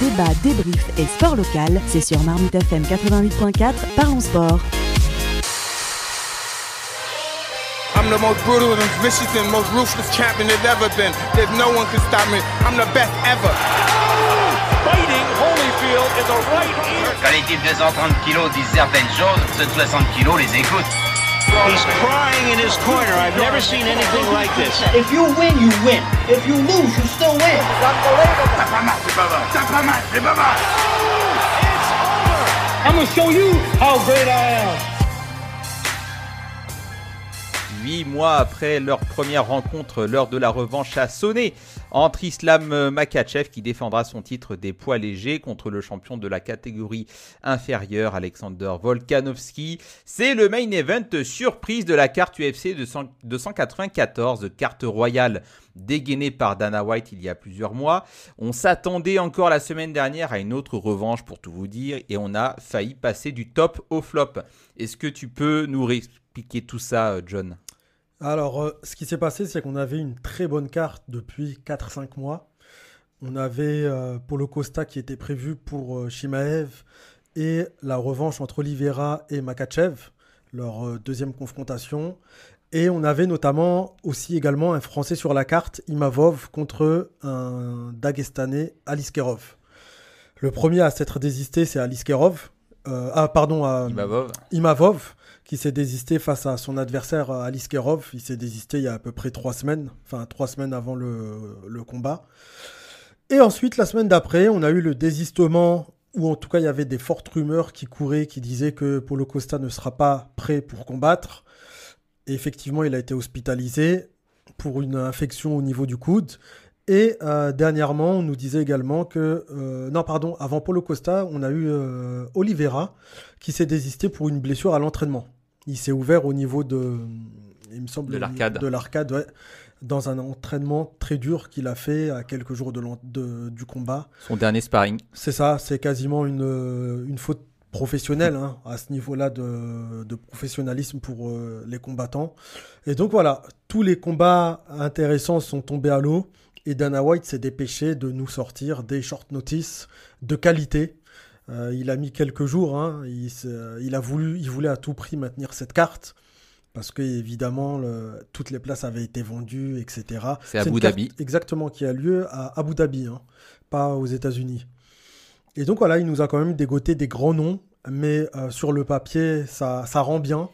débat, débrief et sport local, c'est sur Marmite FM 88.4, parlons sport. I'm the most brutal and vicious and most ruthless champion there's ever been. There's no one can stop me. I'm the best ever. Fighting Holyfield in the right ear. Quand les types de 130 kilos disent certaines choses, ceux de 60 kilos les écoutent. He's crying in his corner. I've never seen anything like this. If you win, you win. If you lose, you still win. T'as pas mal, c'est pas mal. T'as pas mal, c'est pas mal. I'm gonna show you how great I am. Huit mois après leur première rencontre, l'heure de la revanche a sonné entre Islam Makachev qui défendra son titre des poids légers contre le champion de la catégorie inférieure Alexander Volkanovski. C'est le main event surprise de la carte UFC de 294, carte royale dégainée par Dana White il y a plusieurs mois. On s'attendait encore la semaine dernière à une autre revanche pour tout vous dire et on a failli passer du top au flop. Est-ce que tu peux nous réexpliquer tout ça, John? Alors, euh, ce qui s'est passé, c'est qu'on avait une très bonne carte depuis 4-5 mois. On avait euh, Polo Costa qui était prévu pour euh, Shimaev et la revanche entre Oliveira et Makachev, leur euh, deuxième confrontation. Et on avait notamment aussi également un Français sur la carte, Imavov, contre un Dagestanais, Aliskerov. Le premier à s'être désisté, c'est Aliskerov. Euh, ah, pardon, à Imavov. Imavov qui s'est désisté face à son adversaire euh, Aliskerov. Il s'est désisté il y a à peu près trois semaines, enfin trois semaines avant le, le combat. Et ensuite, la semaine d'après, on a eu le désistement, ou en tout cas, il y avait des fortes rumeurs qui couraient, qui disaient que Polo Costa ne sera pas prêt pour combattre. Et effectivement, il a été hospitalisé pour une infection au niveau du coude. Et euh, dernièrement, on nous disait également que... euh, non, pardon, avant Polo Costa, on a eu euh, Oliveira qui s'est désisté pour une blessure à l'entraînement. Il s'est ouvert au niveau de... Il me semble De l'arcade. De l'arcade, ouais. Dans un entraînement très dur qu'il a fait à quelques jours de de- du combat. Son dernier sparring. C'est ça, c'est quasiment une, une faute professionnelle hein, à ce niveau-là de, de professionnalisme pour euh, les combattants. Et donc voilà, tous les combats intéressants sont tombés à l'eau et Dana White s'est dépêché de nous sortir des short notice de qualité. Euh, il a mis quelques jours, hein, il, a voulu, il voulait à tout prix maintenir cette carte parce que évidemment le- toutes les places avaient été vendues, etc. C'est Abu Dhabi. Exactement, qui a lieu à Abu Dhabi, hein, pas aux États-Unis. Et donc voilà, il nous a quand même dégoté des grands noms, mais euh, sur le papier, ça, ça rend bien.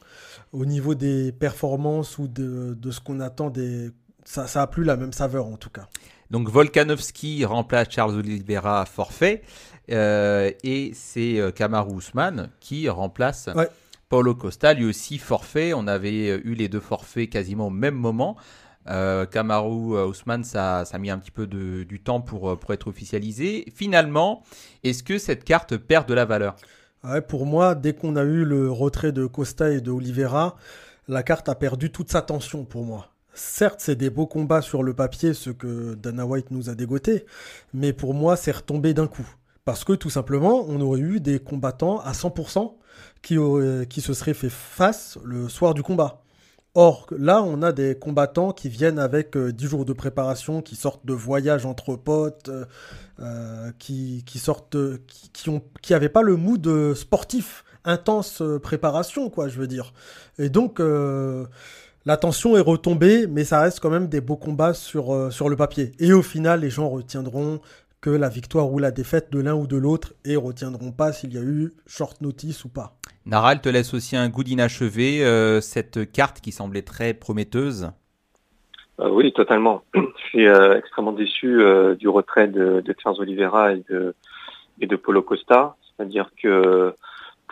Au niveau des performances ou de, de ce qu'on attend, des... ça, ça a plus la même saveur en tout cas. Donc Volkanovski remplace Charles Oliveira à forfait. euh, et c'est euh, Kamaru Usman qui remplace Ouais. Paulo Costa, lui aussi forfait. On avait euh, eu les deux forfaits quasiment au même moment. Euh, Kamaru Usman, ça, ça a mis un petit peu de- du temps pour, pour être officialisé. Finalement, est-ce que cette carte perd de la valeur? Ouais, pour moi, dès qu'on a eu le retrait de Costa et de Oliveira, la carte a perdu toute sa tension pour moi. Certes, c'est des beaux combats sur le papier, ce que Dana White nous a dégoté, mais pour moi, c'est retombé d'un coup. Parce que tout simplement, on aurait eu des combattants à 100% qui, qui se seraient fait face le soir du combat. Or, là, on a des combattants qui viennent avec euh, 10 jours de préparation, qui sortent de voyages entre potes, euh, euh, qui, qui sortent, qui, ont, qui pas le mood euh, sportif, intense préparation, quoi, je veux dire. Et donc, la tension est retombée, mais ça reste quand même des beaux combats sur, euh, sur le papier. Et au final, les gens retiendront que la victoire ou la défaite de l'un ou de l'autre et retiendront pas s'il y a eu short notice ou pas. Nara, elle te laisse aussi un goût d'inachevé, euh, cette carte qui semblait très prometteuse. Euh, oui, totalement. Je suis euh, extrêmement déçu euh, du retrait de, de Charles Oliveira et de, et de Polo Costa. C'est-à-dire que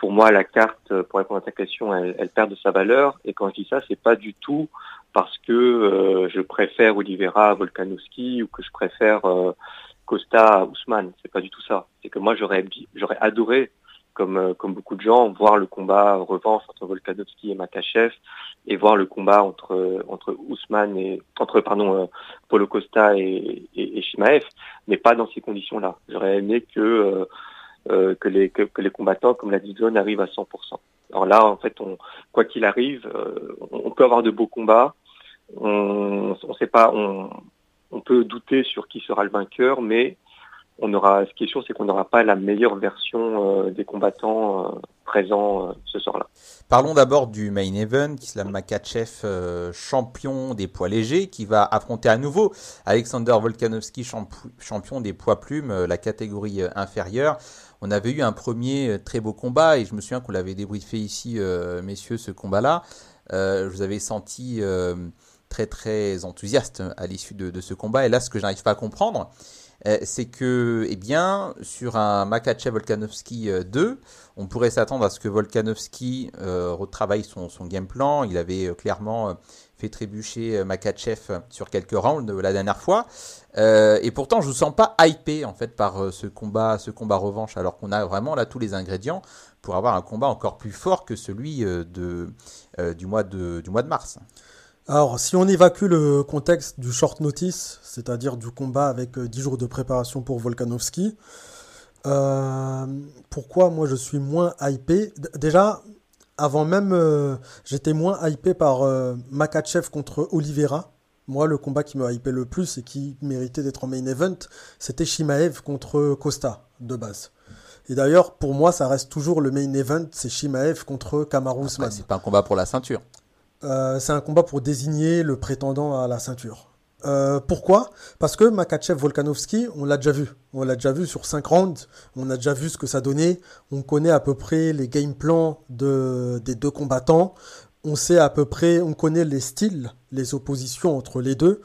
pour moi, la carte, pour répondre à ta question, elle, elle perd de sa valeur. Et quand je dis ça, c'est pas du tout parce que euh, je préfère Oliveira à Volkanovski ou que je préfère euh, Costa à Ousmane. C'est pas du tout ça. C'est que moi, j'aurais adoré, comme euh, comme beaucoup de gens, voir le combat revanche entre Volkanovski et Makachev et voir le combat entre entre Ousmane et entre pardon euh, Paulo Costa et, et, et Shimaev, mais pas dans ces conditions-là. J'aurais aimé que euh, que les que, les combattants, comme l'a dit arrivent à 100%. Alors là, en fait, on quoi qu'il arrive, euh, on, peut avoir de beaux combats. On on sait pas, on peut douter sur qui sera le vainqueur, mais on aura, ce qui est sûr, c'est qu'on n'aura pas la meilleure version des combattants présents ce soir-là. Parlons d'abord du main event, Islam Makachev, champion des poids légers, qui va affronter à nouveau Alexander Volkanovski, champion des poids plumes, la catégorie inférieure. On avait eu un premier très beau combat et je me souviens qu'on l'avait débriefé ici, messieurs, ce combat-là. je vous avais senti très très enthousiaste à l'issue de, ce combat. Et là, ce que je n'arrive pas à comprendre, euh, c'est que, eh bien, sur un Makachev Volkanovski 2, euh, on pourrait s'attendre à ce que Volkanovski euh, retravaille son, game plan. Il avait clairement fait trébucher Makachev sur quelques rounds la dernière fois. et pourtant, je ne sens pas hypé en fait par ce combat, ce combat revanche, alors qu'on a vraiment là tous les ingrédients pour avoir un combat encore plus fort que celui du mois de mars. Alors, si on évacue le contexte du short notice, c'est-à-dire du combat avec 10 euh, jours de préparation pour Volkanovski, euh, pourquoi moi je suis moins hypé? Déjà, avant même, euh, j'étais moins hypé par Makachev contre Oliveira. Moi, le combat qui me hypé le plus et qui méritait d'être en main event, c'était Shimaev contre Costa, de base. Et d'ailleurs, pour moi, ça reste toujours le main event, c'est Shimaev contre Kamaru Usman. C'est pas un combat pour la ceinture. Euh, c'est un combat pour désigner le prétendant à la ceinture. Euh, pourquoi? Parce que Makachev Volkanovski, on l'a déjà vu. On l'a déjà vu sur 5 rounds. On a déjà vu ce que ça donnait. On connaît à peu près les game plans de, des deux combattants. On sait à peu près, on connaît les styles, les oppositions entre les deux.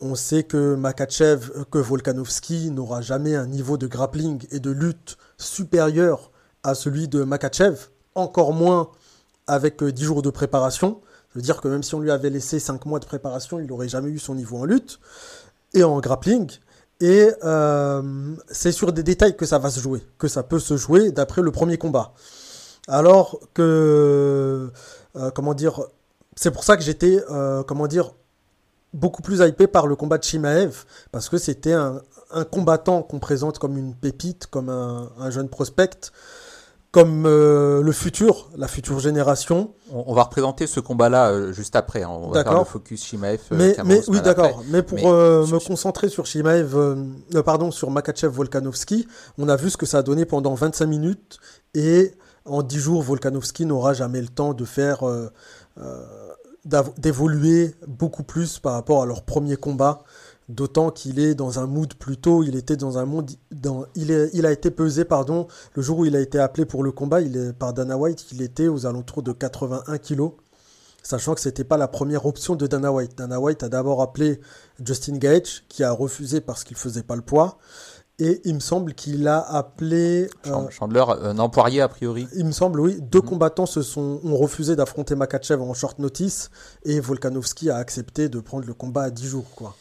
On sait que Makachev, que Volkanovski n'aura jamais un niveau de grappling et de lutte supérieur à celui de Makachev. Encore moins avec 10 jours de préparation. Ça veut dire que même si on lui avait laissé 5 mois de préparation, il n'aurait jamais eu son niveau en lutte et en grappling. Et euh, c'est sur des détails que ça va se jouer, que ça peut se jouer d'après le premier combat. Alors que, euh, comment dire, c'est pour ça que j'étais, euh, comment dire, beaucoup plus hypé par le combat de Shimaev, parce que c'était un, combattant qu'on présente comme une pépite, comme un jeune prospect, comme euh, le futur, la future génération. On, va représenter ce combat-là euh, juste après. Hein. On va faire le focus Shimaev. Euh, mais, mais oui, d'accord. Mais pour me concentrer sur Shimaev, pardon, sur Makachev Volkanovski, on a vu ce que ça a donné pendant 25 minutes et en 10 jours, Volkanovski n'aura jamais le temps de faire d'évoluer beaucoup plus par rapport à leur premier combat. D'autant qu'il est dans un mood plutôt, il était dans un monde, dans, il, est, il a été pesé, pardon, le jour où il a été appelé pour le combat, il est, par Dana White, il était aux alentours de 81 kilos, sachant que c'était pas la première option de Dana White. Dana White a d'abord appelé Justin Gage, qui a refusé parce qu'il faisait pas le poids, et il me semble qu'il a appelé euh, Chandler, euh, non Poirier a priori. Il me semble, oui. Deux mhm. combattants se sont ont refusé d'affronter Makachev en short notice, et Volkanovski a accepté de prendre le combat à 10 jours, quoi.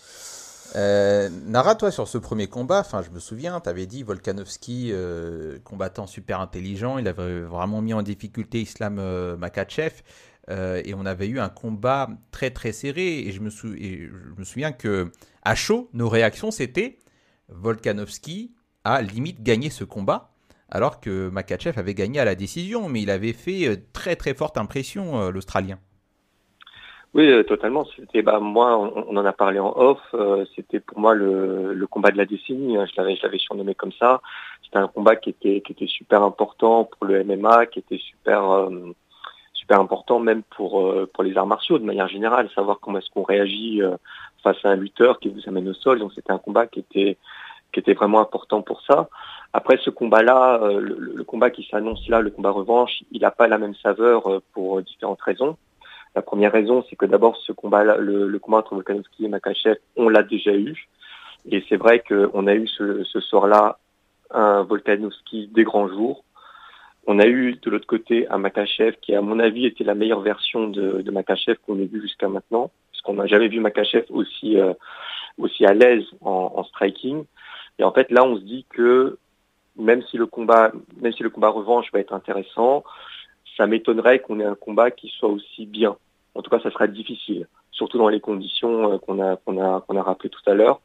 Euh, Nara, toi, sur ce premier combat, enfin, je me souviens, tu avais dit Volkanovski, euh, combattant super intelligent, il avait vraiment mis en difficulté Islam euh, Makachev, et on avait eu un combat très très serré, et je me, je me souviens que à chaud, nos réactions c'était Volkanovski a limite gagné ce combat, alors que Makachev avait gagné à la décision, mais il avait fait très très forte impression, l'Australien. Oui, euh, totalement. C'était, bah, moi, on, en a parlé en off. Euh, c'était pour moi le, le, combat de la décennie. Hein, je l'avais, je l'avais surnommé comme ça. C'était un combat qui était, qui était super important pour le MMA, qui était super, euh, super important même pour, pour les arts martiaux de manière générale, savoir comment est-ce qu'on réagit face à un lutteur qui vous amène au sol. Donc c'était un combat qui était, qui était vraiment important pour ça. Après ce combat-là, le, le, combat qui s'annonce là, le combat revanche, il n'a pas la même saveur pour différentes raisons. La première raison, c'est que d'abord, ce combat, le, le combat entre Volkanovski et Makachev, on l'a déjà eu. Et c'est vrai qu'on a eu ce, soir-là un Volkanovski des grands jours. On a eu de l'autre côté un Makachev qui, à mon avis, était la meilleure version de, Makachev qu'on ait vu jusqu'à maintenant, parce qu'on n'a jamais vu Makachev aussi euh, aussi à l'aise en, en, striking. Et en fait, là, on se dit que même si le combat, même si le combat revanche va être intéressant, ça m'étonnerait qu'on ait un combat qui soit aussi bien. En tout cas, ça sera difficile, surtout dans les conditions euh, qu'on a, rappelées tout à l'heure.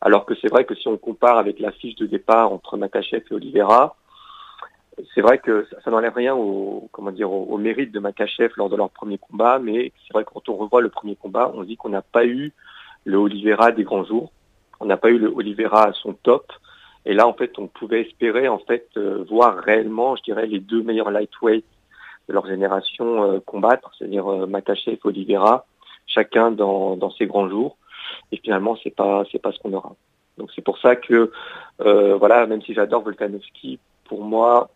Alors que c'est vrai que si on compare avec la fiche de départ entre Makachev et Oliveira, c'est vrai que ça, n'enlève rien au, mérite de Makachev lors de leur premier combat, mais c'est vrai que quand on revoit le premier combat, on dit qu'on n'a pas eu le Oliveira des grands jours, on n'a pas eu le Oliveira à son top, Et là, en fait, on pouvait espérer en fait euh, voir réellement, je dirais, les deux meilleurs lightweights de leur génération euh, combattre, c'est-à-dire euh, Makachev et Oliveira, chacun dans, dans ses grands jours. Et finalement, c'est pas c'est pas ce qu'on aura. Donc c'est pour ça que voilà, même si j'adore Volkanovski, pour moi,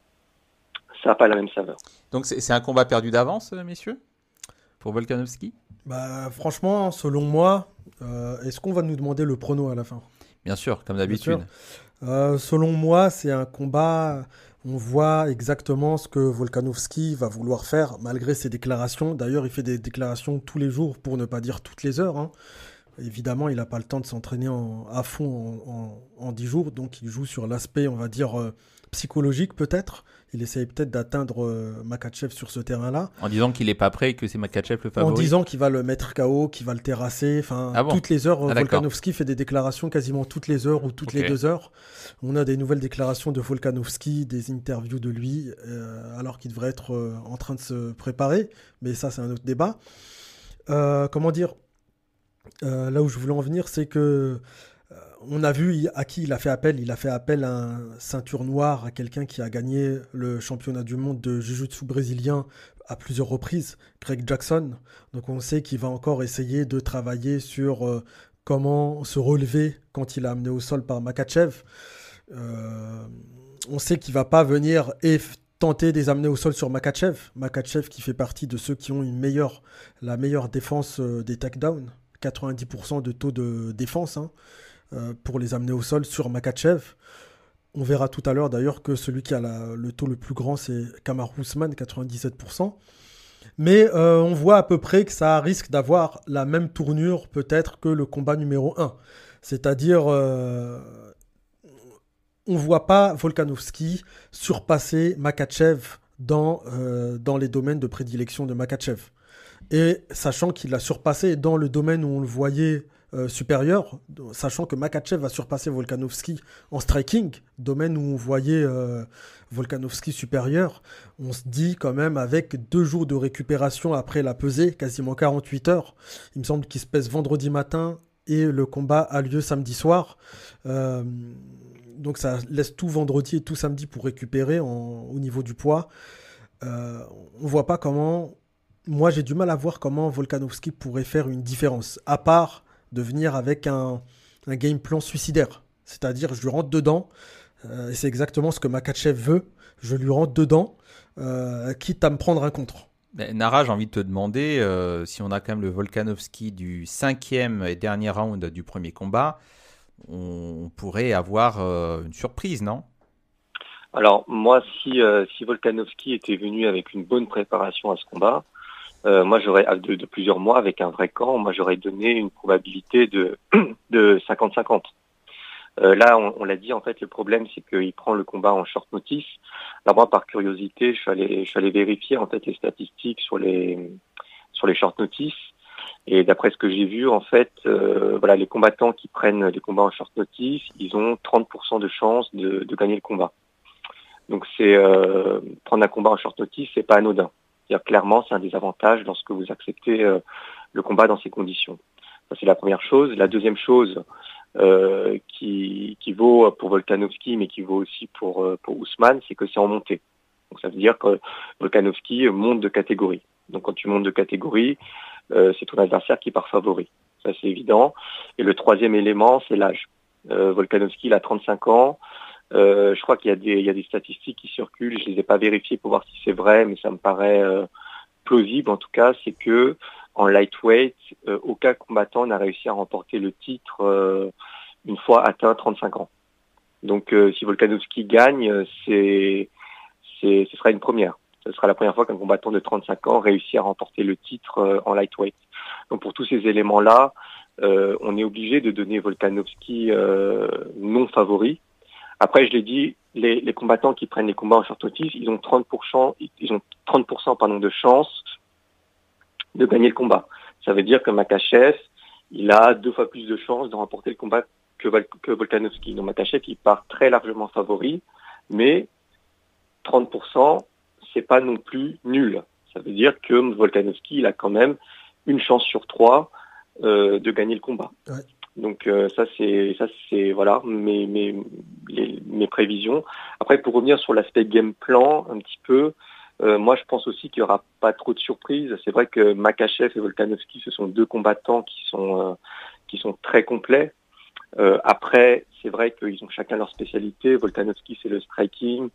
ça n'a pas la même saveur. Donc c'est un combat perdu d'avance, messieurs, pour Volkanovski? Bah, franchement, selon moi, est-ce qu'on va nous demander le prono à la fin? Bien sûr, comme d'habitude. Euh, selon moi, c'est un combat. On voit exactement ce que Volkanovski va vouloir faire malgré ses déclarations. D'ailleurs, il fait des déclarations tous les jours pour ne pas dire toutes les heures. Hein. Évidemment, il n'a pas le temps de s'entraîner à fond en, 10 jours, donc il joue sur l'aspect, on va dire, euh, psychologique peut-être. Il essaye peut-être d'atteindre euh, Makachev sur ce terrain-là. En disant qu'il n'est pas prêt et que c'est Makachev le favori. En disant qu'il va le mettre KO, qu'il va le terrasser. Enfin, ah toutes les heures, ah, Volkanovski fait des déclarations quasiment toutes les heures ou toutes les deux heures. On a des nouvelles déclarations de Volkanovski, des interviews de lui, euh, alors qu'il devrait être euh, en train de se préparer. Mais ça, c'est un autre débat. comment dire? Là où je voulais en venir, c'est que on a vu à qui il a fait appel. Il a fait appel à un ceinture noire, à quelqu'un qui a gagné le championnat du monde de Jiu-Jitsu brésilien à plusieurs reprises, Greg Jackson. Donc on sait qu'il va encore essayer de travailler sur euh, comment se relever quand il est amené au sol par Makachev. Euh, on sait qu'il va pas venir et tenter des amener au sol sur Makachev. Makachev qui fait partie de ceux qui ont une meilleure, la meilleure défense euh, des takedowns. 90% de taux de défense. Hein. Euh, pour les amener au sol sur Makachev. On verra tout à l'heure d'ailleurs que celui qui a le taux le plus grand, c'est Kamar Ousmane, 97%. Mais euh, on voit à peu près que ça risque d'avoir la même tournure peut-être que le combat numéro 1. C'est-à-dire, euh, on ne voit pas Volkanovski surpasser Makachev dans, dans les domaines de prédilection de Makachev. Et sachant qu'il l'a surpassé dans le domaine où on le voyait euh, supérieur, sachant que Makachev va surpasser Volkanovski en striking, domaine où on voyait euh, Volkanovski supérieur. On se dit quand même avec deux jours de récupération après la pesée, quasiment 48 heures, il me semble qu'il se pèse vendredi matin et le combat a lieu samedi soir. Euh, donc ça laisse tout vendredi et tout samedi pour récupérer au niveau du poids. on voit pas comment. Moi, j'ai du mal à voir comment Volkanovski pourrait faire une différence, à part de venir avec un, game plan suicidaire. C'est-à-dire, je lui rentre dedans, euh, et c'est exactement ce que Makachev veut, je lui rentre dedans, euh, quitte à me prendre un contre. Nara, j'ai envie de te demander euh, si on a quand même le Volkanovski du cinquième et dernier round du premier combat, on pourrait avoir une surprise, non? Alors moi, si, si Volkanovski était venu avec une bonne préparation à ce combat, euh, moi j'aurais de, de, plusieurs mois avec un vrai camp, moi j'aurais donné une probabilité de de 50-50. Euh, là, on, on l'a dit, en fait, le problème, c'est qu'il prend le combat en short notice. Là, moi, par curiosité, je suis allé, je suis allé vérifier en fait les statistiques sur les sur les short notice. Et d'après ce que j'ai vu, en fait, euh, voilà, les combattants qui prennent des combats en short notice, ils ont 30% de chances de, de, gagner le combat. Donc, c'est euh, prendre un combat en short notice, c'est pas anodin clairement, c'est un désavantage lorsque vous acceptez euh, le combat dans ces conditions. Ça, c'est la première chose. La deuxième chose euh, qui, qui vaut pour Volkanovski, mais qui vaut aussi pour, euh, pour Ousmane, c'est que c'est en montée. Donc ça veut dire que Volkanovski monte de catégorie. Donc quand tu montes de catégorie, c'est ton adversaire qui part favori. Ça c'est évident. Et le troisième élément, c'est l'âge. Volkanovski, il a 35 ans. Euh, je crois qu'il y, a des, statistiques qui circulent, je les ai pas vérifiées pour voir si c'est vrai, mais ça me paraît euh, plausible en tout cas, c'est que en lightweight, euh, aucun combattant n'a réussi à remporter le titre une fois atteint 35 ans. Donc si Volkanovski gagne, ce sera une première. Ce sera la première fois qu'un combattant de 35 ans réussit à remporter le titre en lightweight. Donc pour tous ces éléments-là, on est obligé de donner Volkanovski non favori, après, je l'ai dit, les, combattants qui prennent les combats en short notice, ils ont 30%, ils ont 30% pardon, de chance de gagner le combat. Ça veut dire que Makachev, il a deux fois plus de chances de remporter le combat que, que Volkanovski. Donc Makachev, il part très largement favori, mais 30%, c'est pas non plus nul. Ça veut dire que Volkanovski, il a quand même une chance sur trois euh, de gagner le combat. Donc euh, ça c'est ça c'est voilà mais mais mes prévisions. Après, pour revenir sur l'aspect game plan un petit peu, euh, moi je pense aussi qu'il n'y aura pas trop de surprises. C'est vrai que Makachev et Volkanovski, ce sont deux combattants qui sont, euh, qui sont très complets. Euh, après, c'est vrai qu'ils ont chacun leur spécialité. Volkanovski, c'est le striking.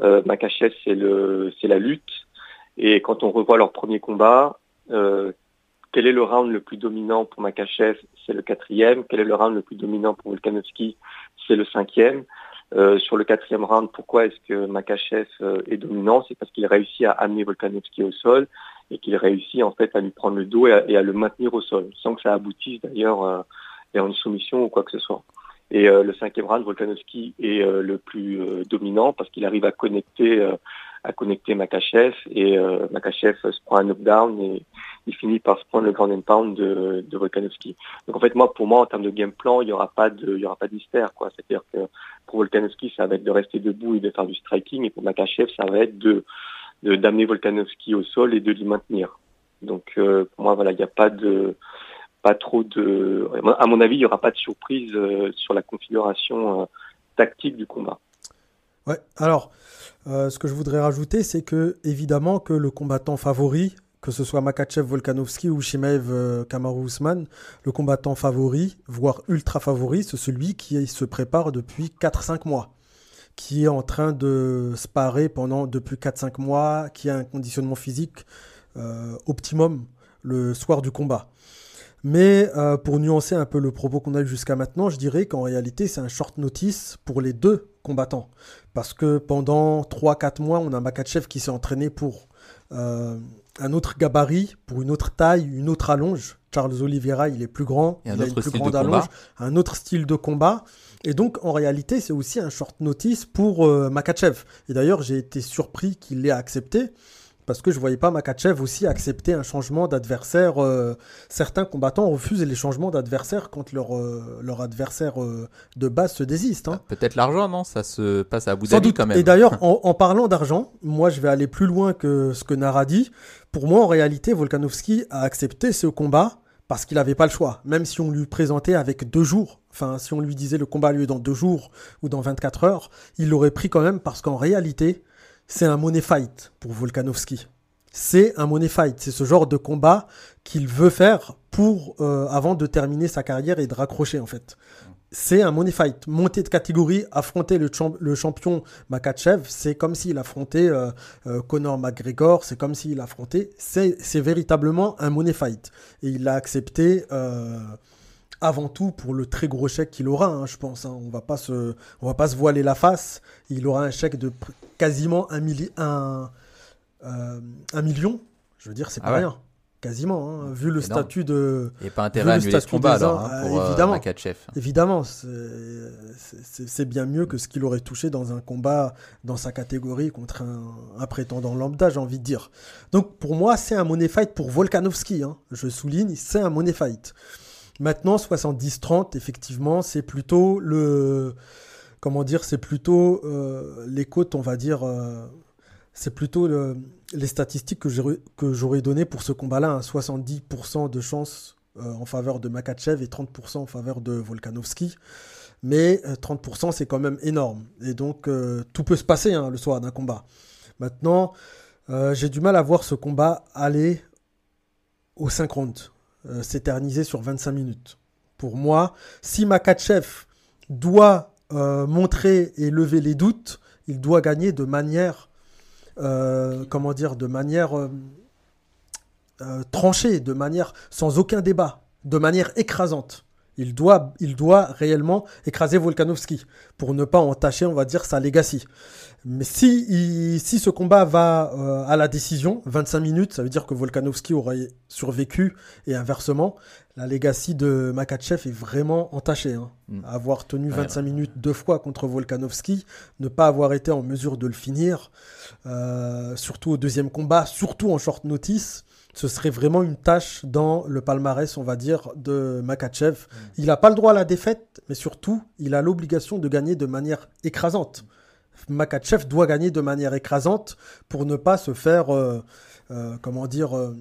Euh, Makachev, c'est le, c'est la lutte. Et quand on revoit leur premier combat, euh, quel est le round le plus dominant pour Makachev? C'est le quatrième. Quel est le round le plus dominant pour Volkanovski? C'est le cinquième. Euh, sur le quatrième round, pourquoi est-ce que Makachev euh, est dominant? C'est parce qu'il réussit à amener Volkanovski au sol et qu'il réussit en fait à lui prendre le dos et à, le maintenir au sol, sans que ça aboutisse d'ailleurs euh, vers une soumission ou quoi que ce soit. Et le cinquième round, Volkanovski est le plus dominant parce qu'il arrive à connecter à connecter Makachev et euh, Makachev se prend un knockdown et il finit par se prendre le grand and pound de, de Volkanovski. Donc en fait moi pour moi en termes de game plan il y aura pas de il y aura pas de quoi. C'est-à-dire que pour Volkanovski ça va être de rester debout et de faire du striking et pour Makachev ça va être de d'amener Volkanovski au sol et de l'y maintenir. Donc euh, pour moi voilà il n'y a pas de pas trop de à mon avis il y aura pas de surprise euh, sur la configuration euh, tactique du combat. Ouais, alors, euh, ce que je voudrais rajouter, c'est que, évidemment, que le combattant favori, que ce soit Makachev Volkanovski ou Shimaev euh, Kamaru le combattant favori, voire ultra favori, c'est celui qui se prépare depuis 4-5 mois, qui est en train de sparer pendant depuis 4-5 mois, qui a un conditionnement physique euh, optimum le soir du combat. Mais euh, pour nuancer un peu le propos qu'on a eu jusqu'à maintenant, je dirais qu'en réalité, c'est un short notice pour les deux combattants. Parce que pendant 3-4 mois, on a Makachev qui s'est entraîné pour euh, un autre gabarit, pour une autre taille, une autre allonge. Charles Oliveira, il est plus grand, il a une plus grande allonge, un autre style de combat. Et donc, en réalité, c'est aussi un short notice pour euh, Makachev. Et d'ailleurs, j'ai été surpris qu'il l'ait accepté parce que je voyais pas Makachev aussi accepter un changement d'adversaire. Euh, certains combattants refusent les changements d'adversaire quand leur, euh, leur adversaire euh, de base se désiste. Hein. Peut-être l'argent, non? Ça se passe à Abu Dhabi quand même. Et d'ailleurs, en, parlant d'argent, moi je vais aller plus loin que ce que Nara dit. Pour moi, en réalité, Volkanovski a accepté ce combat parce qu'il n'avait pas le choix. Même si on lui présentait avec deux jours, enfin si on lui disait le combat a lieu dans deux jours ou dans 24 heures, il l'aurait pris quand même parce qu'en réalité, c'est un money fight pour Volkanovski. C'est un money fight. C'est ce genre de combat qu'il veut faire pour euh, avant de terminer sa carrière et de raccrocher en fait. C'est un money fight. Monter de catégorie, affronter le, champion Makachev, c'est comme s'il affrontait euh, euh, Conor McGregor, c'est comme s'il affrontait. C'est véritablement un money fight. Et il l'a accepté avant tout pour le très gros chèque qu'il aura, hein, je pense. Hein. On va on va pas se voiler la face. Il aura un chèque de quasiment un, un, euh, un million. Je veux dire, c'est pas ah rien. Quasiment, hein, vu le statut de. Et pas intérêt à annuler ce combat alors, pour euh, évidemment, Évidemment, c'est bien mieux que ce qu'il aurait touché dans un combat dans sa catégorie contre un, prétendant lambda, j'ai envie de dire. Donc pour moi, c'est un money fight pour Volkanovski. Je souligne, c'est un money fight. Maintenant, 70-30, effectivement, c'est plutôt le. Comment dire C'est plutôt euh, les côtes, on va dire. Euh, c'est plutôt les statistiques que j'aurais données pour ce combat-là. 70% de chance euh, en faveur de Makachev et 30% en faveur de Volkanovski. Mais 30%, c'est quand même énorme. Et donc, tout peut se passer hein, le soir d'un combat. Maintenant, j'ai du mal à voir ce combat aller au 5 rounds. Euh, s'éterniser sur 25 minutes. Pour moi, si Makachev doit euh, montrer et lever les doutes, il doit gagner de manière, euh, comment dire, de manière tranchée, de manière sans aucun débat, de manière écrasante. Il doit, il doit réellement écraser Volkanovski pour ne pas entacher, on va dire, sa legacy. Mais si, si ce combat va euh, à la décision, 25 minutes, ça veut dire que Volkanovski aurait survécu et inversement, la legacy de Makachev est vraiment entachée. Hein. Mm. Avoir tenu 25 minutes deux fois contre Volkanovski, ne pas avoir été en mesure de le finir, euh, surtout au deuxième combat, surtout en short notice, ce serait vraiment une tâche dans le palmarès, on va dire, de Makachev. Mm. Il n'a pas le droit à la défaite, mais surtout, il a l'obligation de gagner de manière écrasante. Makachev doit gagner de manière écrasante pour ne pas se faire, euh, euh, comment dire, euh,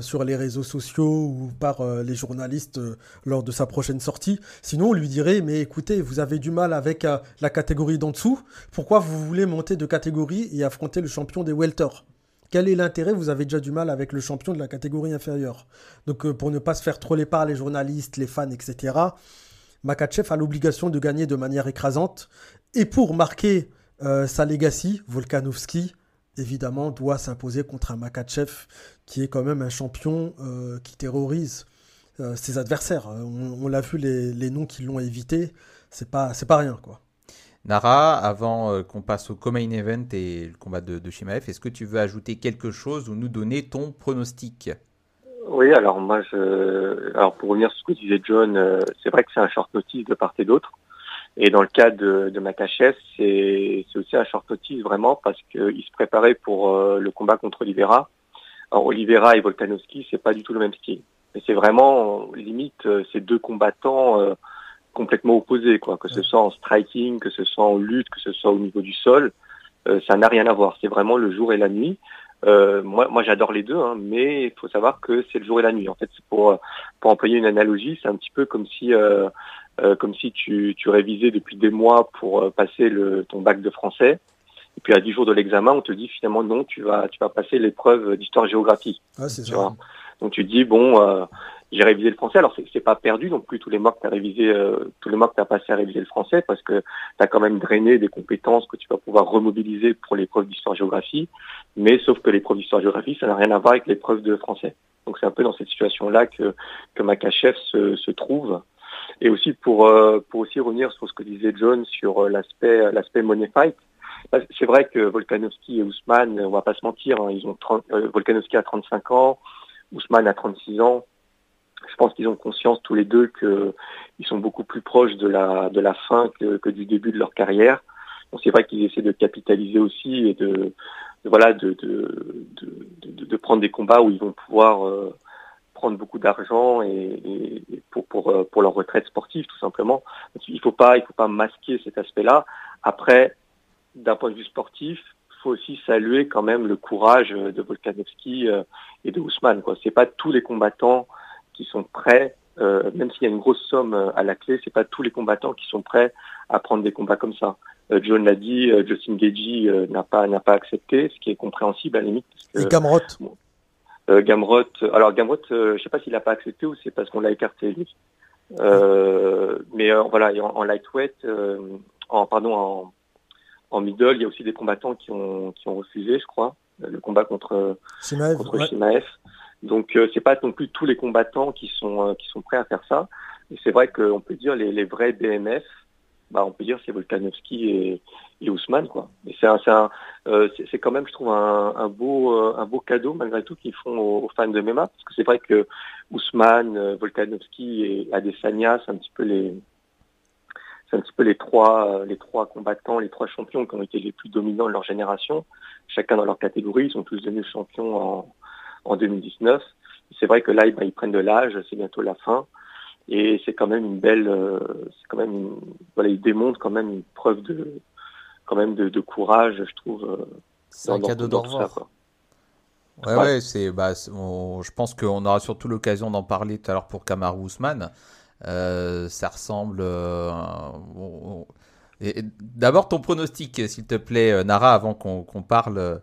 sur les réseaux sociaux ou par les journalistes lors de sa prochaine sortie. Sinon, on lui dirait, mais écoutez, vous avez du mal avec la catégorie d'en dessous, pourquoi vous voulez monter de catégorie et affronter le champion des welter quel est l'intérêt Vous avez déjà du mal avec le champion de la catégorie inférieure. Donc pour ne pas se faire troller par les journalistes, les fans, etc., Makachev a l'obligation de gagner de manière écrasante. Et pour marquer sa legacy, Volkanovski évidemment, doit s'imposer contre un Makachev qui est quand même un champion euh, qui terrorise euh, ses adversaires. Euh, on, l'a vu, les, noms qui l'ont évité, c'est pas, c'est pas rien, quoi. Nara, avant qu'on passe au co-main event et le combat de, de Shimaev, est-ce que tu veux ajouter quelque chose ou nous donner ton pronostic? Oui, alors moi, alors pour revenir sur ce que disait John, c'est vrai que c'est un short notice de part et d'autre. Et dans le cas de, de Makachev, c'est aussi un short notice vraiment parce qu'il se préparait pour euh, le combat contre Oliveira. Alors Oliveira et Volkanovski, c'est pas du tout le même style. Mais c'est vraiment limite euh, ces deux combattants euh, complètement opposés, quoi. Que ce soit en striking, que ce soit en lutte, que ce soit au niveau du sol, ça n'a rien à voir. C'est vraiment le jour et la nuit. moi, moi j'adore les deux, hein, mais il faut savoir que c'est le jour et la nuit. En fait, pour pour employer une analogie, c'est un petit peu comme si euh, comme si tu, tu révisais depuis des mois pour euh, passer le, ton bac de français. Et puis à 10 jours de l'examen, on te dit finalement non, tu vas, tu vas passer l'épreuve d'histoire-géographie. Ah, c'est ça. Donc tu dis bon, euh, j'ai révisé le français. Alors c'est pas perdu non plus tous les mois que tu as révisé, tous les mois que tu as passé à réviser le français parce que tu as quand même drainé des compétences que tu vas pouvoir remobiliser pour l'épreuve d'histoire-géographie. Mais sauf que l'épreuve d'histoire-géographie, ça n'a rien à voir avec l'épreuve de français. Donc c'est un peu dans cette situation-là que, que Makachev se, se trouve. Et aussi pour euh, pour aussi revenir sur ce que disait John sur euh, l'aspect l'aspect money fight. Bah, c'est vrai que Volkanovski et Ousmane, on va pas se mentir, hein, ils ont 30, euh, Volkanovski a 35 ans, Ousmane a 36 ans. Je pense qu'ils ont conscience tous les deux qu'ils sont beaucoup plus proches de la de la fin que, que du début de leur carrière. Donc c'est vrai qu'ils essaient de capitaliser aussi et de, voilà de de, prendre des combats où ils vont pouvoir prendre beaucoup d'argent et, pour, pour, euh, pour leur retraite sportive tout simplement. il faut pas faut pas masquer cet aspect-là. Après, d'un point de vue sportif, il faut aussi saluer quand même le courage de Volkanovski euh, et de Ousmane. Quoi, c'est pas tous les combattants qui sont prêts, euh, même s'il y a une grosse somme à la clé, c'est pas tous les combattants qui sont prêts à prendre des combats comme ça. John l'a dit, Justin Gagey n'a pas n'a pas accepté, ce qui est compréhensible à la limite. et Gamrot. Euh, Gamrot, alors Gamrot, euh, je sais pas s'il n'a pas accepté ou c'est parce qu'on l'a écarté lui. Euh, mais euh, voilà, en, lightweight, en pardon, en, en middle, il y a aussi des combattants qui ont qui ont refusé, je crois, le combat contre Shimaev, contre Shimaev. Donc c'est pas non plus tous les combattants qui sont qui sont prêts à faire ça. Et c'est vrai qu'on peut dire les, les vrais BMF, bah, on peut dire c'est Volkanovski et, et Ousmane quoi. Et c'est euh, c'est quand même je trouve un, un beau euh, un beau cadeau malgré tout qu'ils font aux, fans de MMA parce que c'est vrai que Ousmane, euh, Volkanovski et Adesanya c'est un petit peu les c'est un petit peu les trois les trois combattants, les trois champions qui ont été les plus dominants de leur génération, chacun dans leur catégorie, ils sont tous devenus champions en en 2019. C'est vrai que là ils, bah, ils prennent de l'âge, c'est bientôt la fin. Et c'est quand même une belle, euh, c'est quand même, une, voilà, il démontre quand même une preuve de, quand même de, de courage, je trouve. Euh, c'est un cadeau d'au revoir. Ouais, ouais, c'est, bah, je pense qu'on aura surtout l'occasion d'en parler tout à l'heure pour Kamaru Ousmane. Euh, ça ressemble. D'abord ton pronostic, s'il te plaît, Nara, avant qu'on parle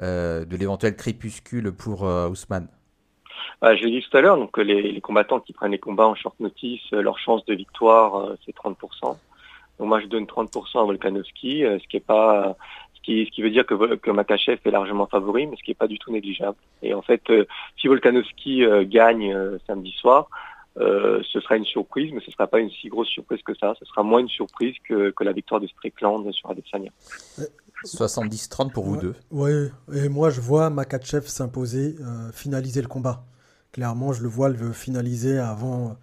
de l'éventuel crépuscule pour Ousmane. Bah, je l'ai dit tout à l'heure, donc les, les, combattants qui prennent les combats en short notice, euh, leur chance de victoire, euh, c'est 30%. Donc moi, je donne 30% à Volkanovski, euh, ce qui est pas, ce qui, ce qui veut dire que, que Makachev est largement favori, mais ce qui est pas du tout négligeable. Et en fait, si Volkanovski gagne samedi soir, ce sera une surprise, mais ce sera pas une si grosse surprise que ça. Ce sera moins une surprise que, que la victoire de Strickland sur Adesanya. 70-30 pour vous deux. Oui, et moi je vois Makachev s'imposer, finaliser le combat clairement, je le vois le finaliser avant,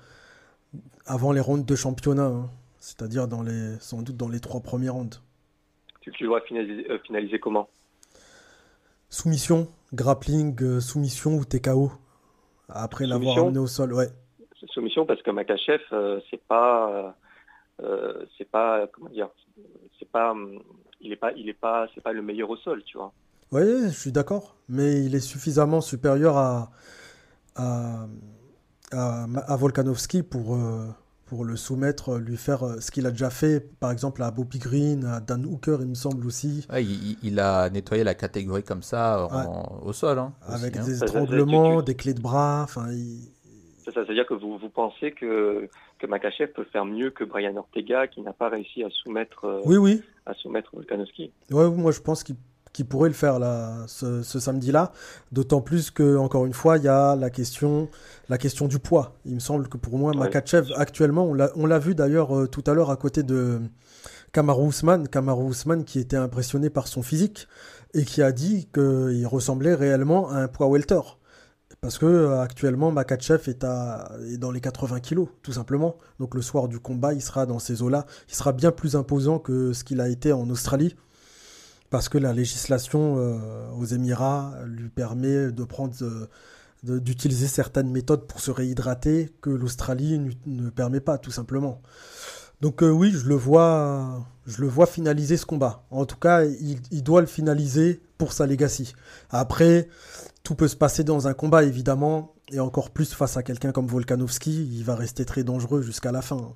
avant les rounds de championnat, hein. c'est-à-dire dans les, sans doute dans les trois premiers rounds. Tu, tu le vois finaliser, euh, finaliser comment? Soumission, grappling, euh, soumission ou TKO après l'avoir amené au sol, ouais. Soumission parce que Makachev, euh, c'est pas, c'est pas, comment dire, c'est pas, il est pas, il est pas, c'est pas le meilleur au sol, tu vois. Oui, je suis d'accord. Mais il est suffisamment supérieur à, à, à, Volkanovski pour, euh, pour le soumettre, lui faire euh, ce qu'il a déjà fait, par exemple à Bobby Green, à Dan Hooker, il me semble aussi. il, a nettoyé la catégorie comme ça au sol. Hein, Avec hein. des étranglements, des clés de bras. Enfin, C'est ça, c'est-à-dire que vous, vous pensez que, que Makachev peut faire mieux que Brian Ortega, qui n'a pas réussi à soumettre, euh, oui, oui. à soumettre Volkanovski. Oui, moi je pense qu'il qui pourrait le faire là, ce, samedi-là. D'autant plus que, encore une fois, il y a la question, la question du poids. Il me semble que pour moi, Makachev, actuellement, on l'a vu d'ailleurs euh, tout à l'heure à côté de Kamaru Usman. Kamaru Usman qui était impressionné par son physique et qui a dit qu'il ressemblait réellement à un poids welter. Parce que euh, actuellement, Makachev est, à, dans les 80 kilos, tout simplement. Donc le soir du combat, il sera dans ces eaux-là. Il sera bien plus imposant que ce qu'il a été en Australie parce que la législation euh, aux Émirats lui permet de prendre euh, d'utiliser certaines méthodes pour se réhydrater que l'Australie ne permet pas tout simplement. Donc oui, je le vois je le vois finaliser ce combat. En tout cas, il, doit le finaliser pour sa legacy. Après, tout peut se passer dans un combat évidemment et encore plus face à quelqu'un comme Volkanovski, il va rester très dangereux jusqu'à la fin.